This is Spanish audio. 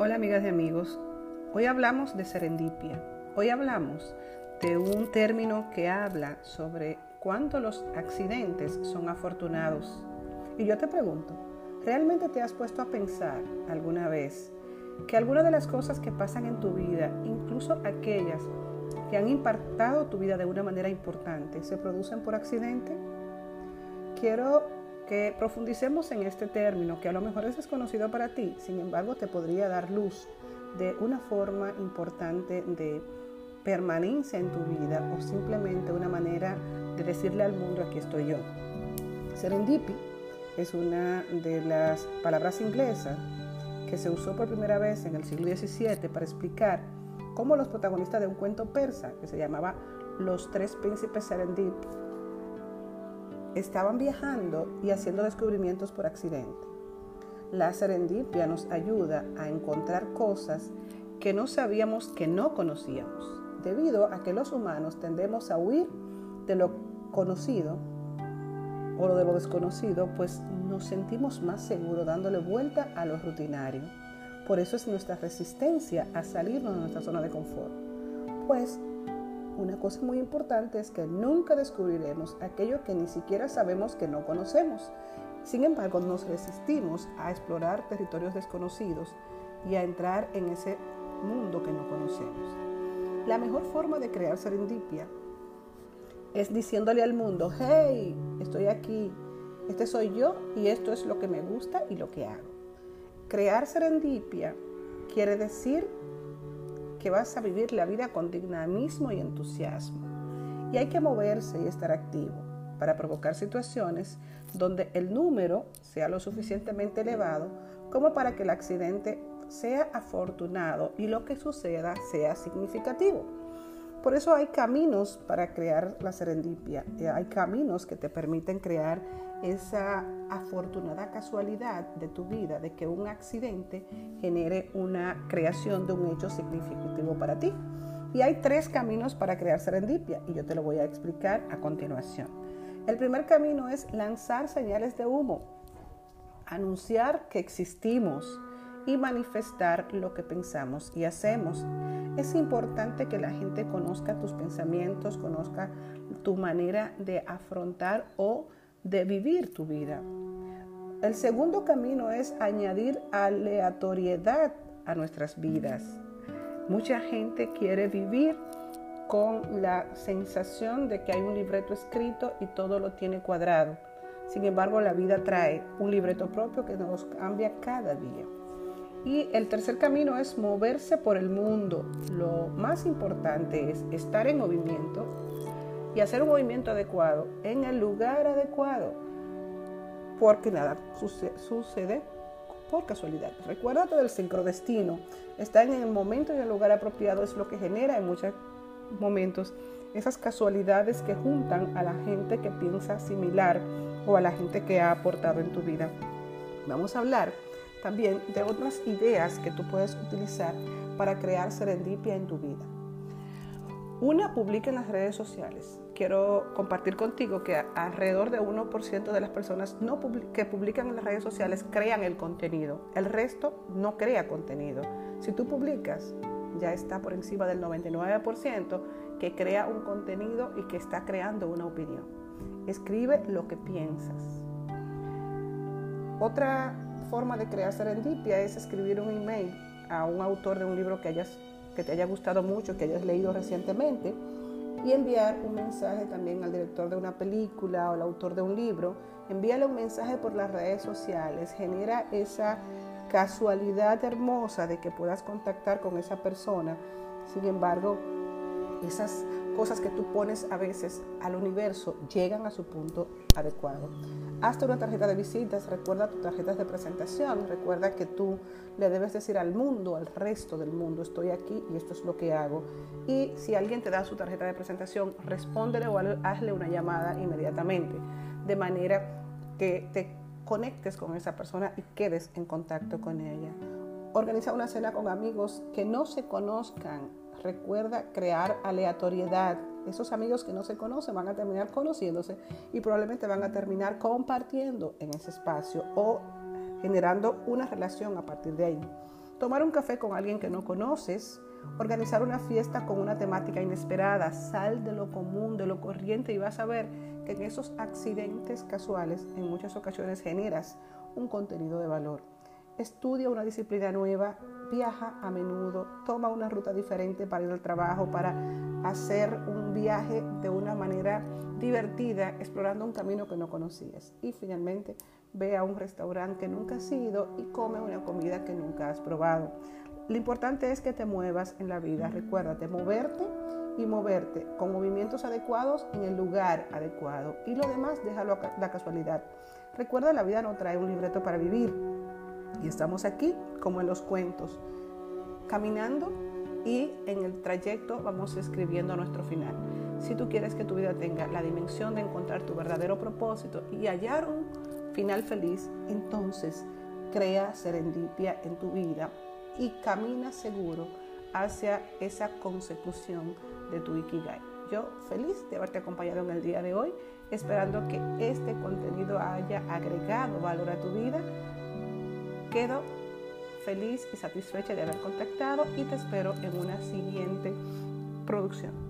Hola amigas y amigos, hoy hablamos de serendipia, hoy hablamos de un término que habla sobre cuánto los accidentes son afortunados. Y yo te pregunto, ¿realmente te has puesto a pensar alguna vez que algunas de las cosas que pasan en tu vida, incluso aquellas que han impactado tu vida de una manera importante, se producen por accidente? Quiero que profundicemos en este término que a lo mejor es desconocido para ti, sin embargo te podría dar luz de una forma importante de permanencia en tu vida o simplemente una manera de decirle al mundo aquí estoy yo. Serendipi es una de las palabras inglesas que se usó por primera vez en el siglo XVII para explicar cómo los protagonistas de un cuento persa que se llamaba Los tres príncipes Serendip estaban viajando y haciendo descubrimientos por accidente. La serendipia nos ayuda a encontrar cosas que no sabíamos que no conocíamos, debido a que los humanos tendemos a huir de lo conocido o de lo desconocido, pues nos sentimos más seguros dándole vuelta a lo rutinario. Por eso es nuestra resistencia a salirnos de nuestra zona de confort. Pues una cosa muy importante es que nunca descubriremos aquello que ni siquiera sabemos que no conocemos. Sin embargo, nos resistimos a explorar territorios desconocidos y a entrar en ese mundo que no conocemos. La mejor forma de crear serendipia es diciéndole al mundo, hey, estoy aquí, este soy yo y esto es lo que me gusta y lo que hago. Crear serendipia quiere decir que vas a vivir la vida con dinamismo y entusiasmo. Y hay que moverse y estar activo para provocar situaciones donde el número sea lo suficientemente elevado como para que el accidente sea afortunado y lo que suceda sea significativo. Por eso hay caminos para crear la serendipia, eh, hay caminos que te permiten crear esa afortunada casualidad de tu vida de que un accidente genere una creación de un hecho significativo para ti. Y hay tres caminos para crear serendipia y yo te lo voy a explicar a continuación. El primer camino es lanzar señales de humo, anunciar que existimos y manifestar lo que pensamos y hacemos. Es importante que la gente conozca tus pensamientos, conozca tu manera de afrontar o de vivir tu vida. El segundo camino es añadir aleatoriedad a nuestras vidas. Mucha gente quiere vivir con la sensación de que hay un libreto escrito y todo lo tiene cuadrado. Sin embargo, la vida trae un libreto propio que nos cambia cada día. Y el tercer camino es moverse por el mundo. Lo más importante es estar en movimiento y hacer un movimiento adecuado en el lugar adecuado. Porque nada sucede por casualidad. Recuérdate del sincrodestino. Estar en el momento y el lugar apropiado es lo que genera en muchos momentos esas casualidades que juntan a la gente que piensa similar o a la gente que ha aportado en tu vida. Vamos a hablar también de otras ideas que tú puedes utilizar para crear serendipia en tu vida. Una publica en las redes sociales. Quiero compartir contigo que alrededor de 1% de las personas no que publican en las redes sociales crean el contenido. El resto no crea contenido. Si tú publicas, ya está por encima del 99% que crea un contenido y que está creando una opinión. Escribe lo que piensas. Otra forma de crear serendipia es escribir un email a un autor de un libro que hayas que te haya gustado mucho, que hayas leído recientemente, y enviar un mensaje también al director de una película o al autor de un libro. Envíale un mensaje por las redes sociales, genera esa casualidad hermosa de que puedas contactar con esa persona. Sin embargo, esas cosas que tú pones a veces al universo llegan a su punto adecuado. Hazte una tarjeta de visitas, recuerda tus tarjetas de presentación, recuerda que tú le debes decir al mundo, al resto del mundo, estoy aquí y esto es lo que hago. Y si alguien te da su tarjeta de presentación, respóndele o hazle una llamada inmediatamente, de manera que te conectes con esa persona y quedes en contacto con ella. Organiza una cena con amigos que no se conozcan Recuerda crear aleatoriedad. Esos amigos que no se conocen van a terminar conociéndose y probablemente van a terminar compartiendo en ese espacio o generando una relación a partir de ahí. tomar un café con alguien que no conoces, organizar una fiesta con una temática inesperada, sal de lo común, de lo corriente y vas a ver que en esos accidentes casuales en muchas ocasiones generas un contenido de valor. Estudia una disciplina nueva, viaja a menudo, toma una ruta diferente para ir al trabajo, para hacer un viaje de una manera divertida, explorando un camino que no conocías. Y finalmente, ve a un restaurante que nunca has ido y come una comida que nunca has probado. Lo importante es que te muevas en la vida. Recuérdate, moverte y moverte con movimientos adecuados en el lugar adecuado. Y lo demás, déjalo a la casualidad. Recuerda, la vida no trae un libreto para vivir. Y estamos aquí, como en los cuentos, caminando y en el trayecto vamos escribiendo nuestro final. Si tú quieres que tu vida tenga la dimensión de encontrar tu verdadero propósito y hallar un final feliz, entonces crea serendipia en tu vida y camina seguro hacia esa consecución de tu Ikigai. Yo feliz de haberte acompañado en el día de hoy, esperando que este contenido haya agregado valor a tu vida. Quedo feliz y satisfecha de haber contactado y te espero en una siguiente producción.